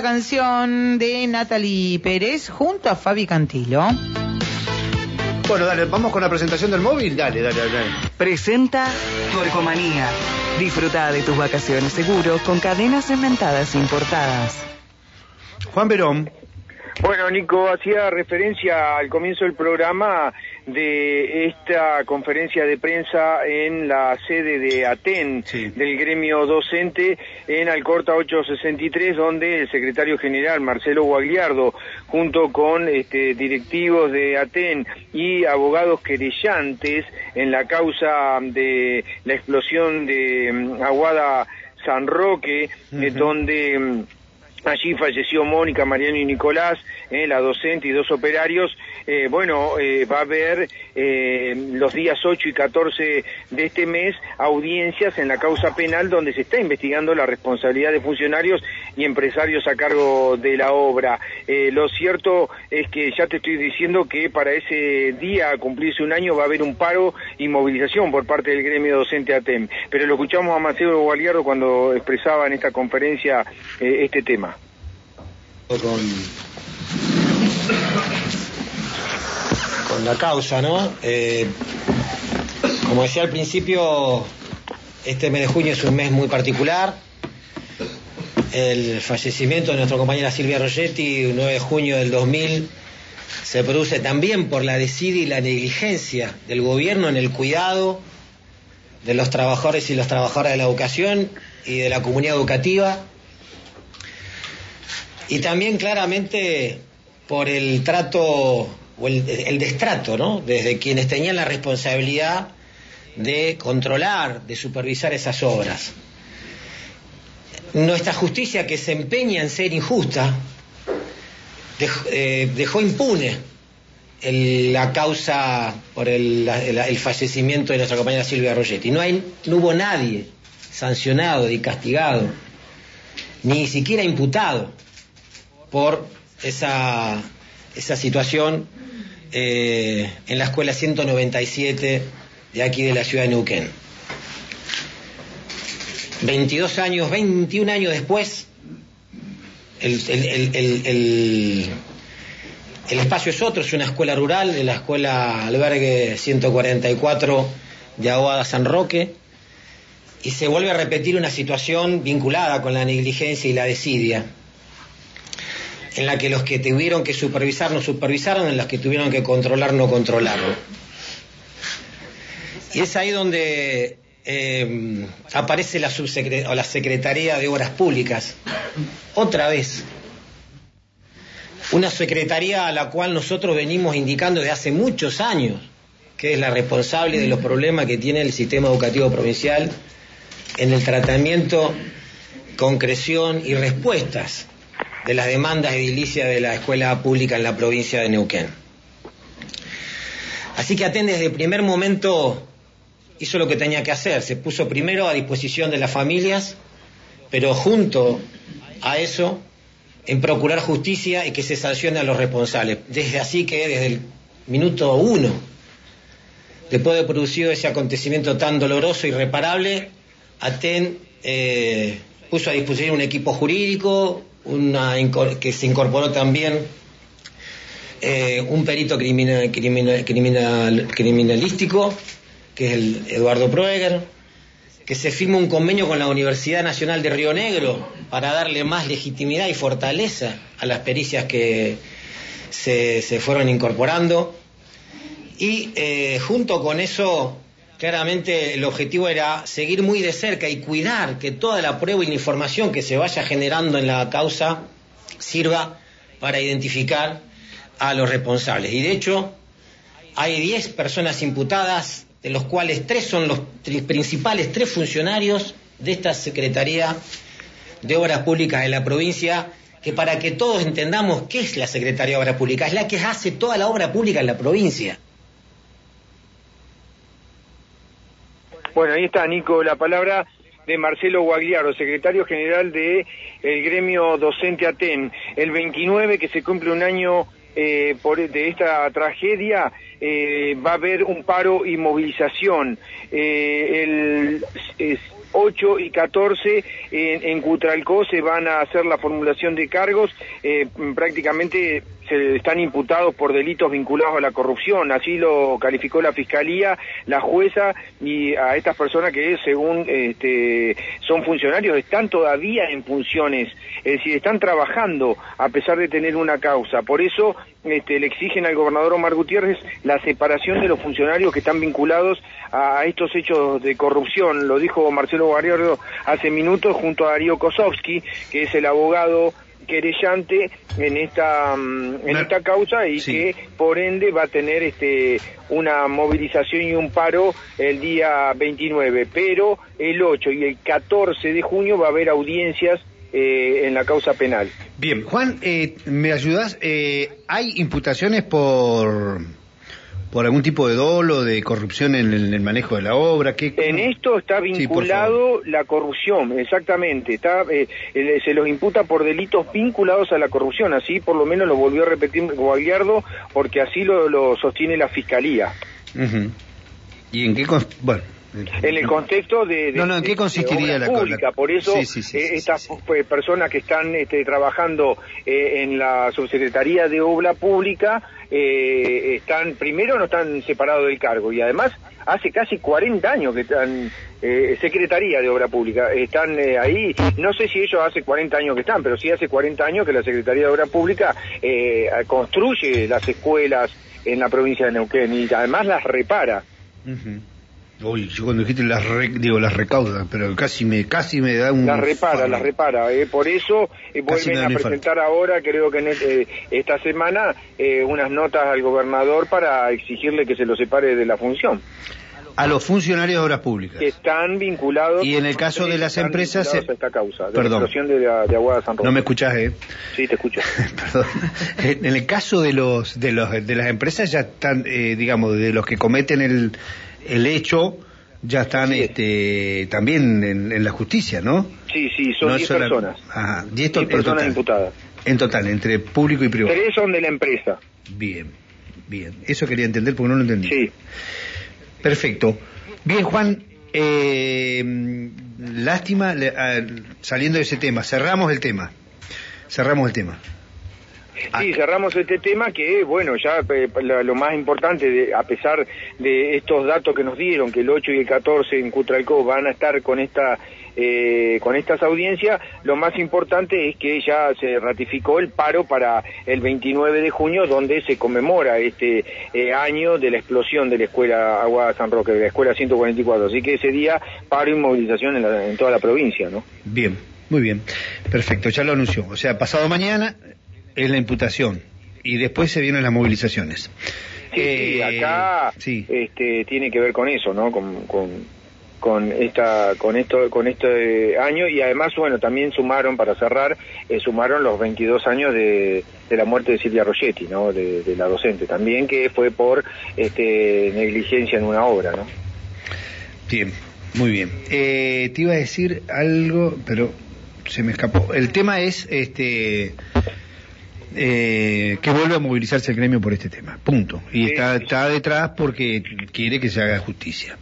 esta canción de Natalie Pérez junto a Fabi Cantilo. Bueno, dale, vamos con la presentación del móvil. Dale, dale, dale. Presenta Torcomanía. Disfruta de tus vacaciones seguro con cadenas cementadas importadas. Juan Verón. Bueno, Nico, hacía referencia al comienzo del programa de esta conferencia de prensa en la sede de Aten del gremio docente en Alcorta 863, donde el secretario general Marcelo Guagliardo, junto con este, directivos de Aten y abogados querellantes en la causa de la explosión de mm, Aguada San Roque, donde mm, Allí falleció Mónica, Mariano y Nicolás, eh, la docente y dos operarios. Eh, bueno, eh, va a haber los días 8 y 14 de este mes audiencias en la causa penal donde se está investigando la responsabilidad de funcionarios y empresarios a cargo de la obra. lo cierto es que ya te estoy diciendo que para ese día, cumplirse un año, va a haber un paro y movilización por parte del gremio docente ATEM. Pero lo escuchamos a Maceo Gualiardo cuando expresaba en esta conferencia este tema con, con la causa, ¿no? Eh, como decía al principio, este mes de junio es un mes muy particular. El fallecimiento de nuestra compañera Silvia Rogetti, el 9 de junio del 2000, se produce también por la desidia y la negligencia del gobierno en el cuidado de los trabajadores y las trabajadoras de la educación y de la comunidad educativa y también claramente por el trato o el, destrato, ¿no? Desde quienes tenían la responsabilidad de controlar, de supervisar esas obras. Nuestra justicia, que se empeña en ser injusta, eh, dejó, impune la causa por el, fallecimiento de nuestra compañera Silvia Rogetti. No, hay, no hubo nadie sancionado y castigado, ni siquiera imputado por esa, esa situación eh, en la escuela 197 de aquí de la ciudad de Neuquén. 22 años, 21 años después, el, el, espacio es otro, es una escuela rural, de la escuela albergue 144 de Aguada San Roque, y se vuelve a repetir una situación vinculada con la negligencia y la desidia en la que los que tuvieron que supervisar no supervisaron, en las que tuvieron que controlar no controlaron. Y es ahí donde eh, aparece la, o la Secretaría de Obras Públicas, otra vez. Una secretaría a la cual nosotros venimos indicando desde hace muchos años que es la responsable de los problemas que tiene el sistema educativo provincial en el tratamiento, concreción y respuestas de las demandas edilicias de la escuela pública en la provincia de Neuquén. Así que Aten desde el primer momento hizo lo que tenía que hacer, se puso primero a disposición de las familias, pero junto a eso en procurar justicia y que se sancione a los responsables. Desde así que desde el minuto uno, después de producido ese acontecimiento tan doloroso y irreparable, Aten eh, puso a disposición un equipo jurídico, que se incorporó también eh, un perito criminal, criminal, criminalístico, que es el Eduardo Proeger, que se firma un convenio con la Universidad Nacional de Río Negro para darle más legitimidad y fortaleza a las pericias que se, se fueron incorporando. Y eh, junto con eso claramente el objetivo era seguir muy de cerca y cuidar que toda la prueba y la información que se vaya generando en la causa sirva para identificar a los responsables. Y de hecho, hay 10 personas imputadas, de los cuales tres son los principales tres funcionarios de esta Secretaría de Obras Públicas de la provincia, que para que todos entendamos qué es la Secretaría de Obras Públicas, es la que hace toda la obra pública en la provincia. Bueno, ahí está, Nico, la palabra de Marcelo Guagliaro, secretario general de el gremio docente ATEN. El 29, que se cumple un año eh, por, de esta tragedia, eh, va a haber un paro y movilización. Eh, el, 8 y 14 en, en Cutralcó se van a hacer la formulación de cargos, eh, prácticamente se están imputados por delitos vinculados a la corrupción, así lo calificó la Fiscalía, la jueza y a estas personas que según este, son funcionarios están todavía en funciones, es decir, están trabajando a pesar de tener una causa. Por eso este, le exigen al gobernador Omar Gutiérrez la separación de los funcionarios que están vinculados a, estos hechos de corrupción. Lo dijo Marcelo Gallardo hace minutos junto a Darío Kosovsky, que es el abogado querellante en esta mm, en esta causa y que por ende va a tener este una movilización y un paro el día 29, pero el 8 y el 14 de junio va a haber audiencias eh, en la causa penal. Bien, Juan, eh, ¿me ayudas? Eh, ¿Hay imputaciones por por algún tipo de dolo, de corrupción en el, manejo de la obra. ¿Qué, en esto está vinculado la corrupción, exactamente. Está, eh, se los imputa por delitos vinculados a la corrupción, así por lo menos lo volvió a repetir Guagliardo, porque así lo, sostiene la Fiscalía. ¿Y en qué... Bueno, en el contexto de, no no en qué consistiría la pública por eso eh, estas pues, personas que están este, trabajando eh, en la subsecretaría de obra pública eh, están primero no están separados del cargo y además hace casi 40 años que están secretaría de obra pública. Están ahí. No sé si ellos hace 40 años que están pero sí hace 40 años que la secretaría de obra pública construye las escuelas en la provincia de Neuquén y además las repara Uy, yo cuando dijiste las digo las recauda, pero casi me casi me da un las repara, las repara, eh, por eso eh, vuelven a presentar ahora, creo que en este, esta semana eh, unas notas al gobernador para exigirle que se lo separe de la función. A los funcionarios de obras públicas. Que están vinculados. Y en el caso de las empresas. Esta causa, de Perdón. La de, Aguada San No me escuchás, ¿eh? Sí, te escucho. Perdón. En el caso de los de los de las empresas ya están, eh, digamos, de los que cometen el el hecho ya están este, también en, la justicia, ¿no? Sí, sí, son 10 personas. Ajá, 10 personas imputadas. En total, entre público y privado. Tres son de la empresa. Bien, bien. Eso quería entender porque no lo entendí. Sí. Perfecto. Bien, Juan, eh, lástima, ah, saliendo de ese tema, cerramos el tema. Cerramos el tema. Sí, cerramos este tema que, bueno, ya eh, lo más importante, de, a pesar de estos datos que nos dieron, que el 8 y el 14 en Cutralcó van a estar con esta eh, con estas audiencias, lo más importante es que ya se ratificó el paro para el 29 de junio, donde se conmemora este eh, año de la explosión de la escuela Agua San Roque, de la escuela 144. Así que ese día paro y movilización en, en toda la provincia, ¿no? Bien, muy bien. Perfecto, ya lo anunció. O sea, pasado mañana es la imputación y después se vienen las movilizaciones. Sí, eh, acá Este, tiene que ver con eso, ¿no? Con, con, esta, con esto, con este año y además, bueno, también sumaron para cerrar, eh, sumaron los 22 años de, de, la muerte de Silvia Rogetti, ¿no? De, la docente también que fue por este, negligencia en una obra, ¿no? Bien, muy bien. Eh, te iba a decir algo, pero se me escapó. El tema es, este eh, que vuelve a movilizarse el gremio por este tema. Punto. Y está, está detrás porque quiere que se haga justicia.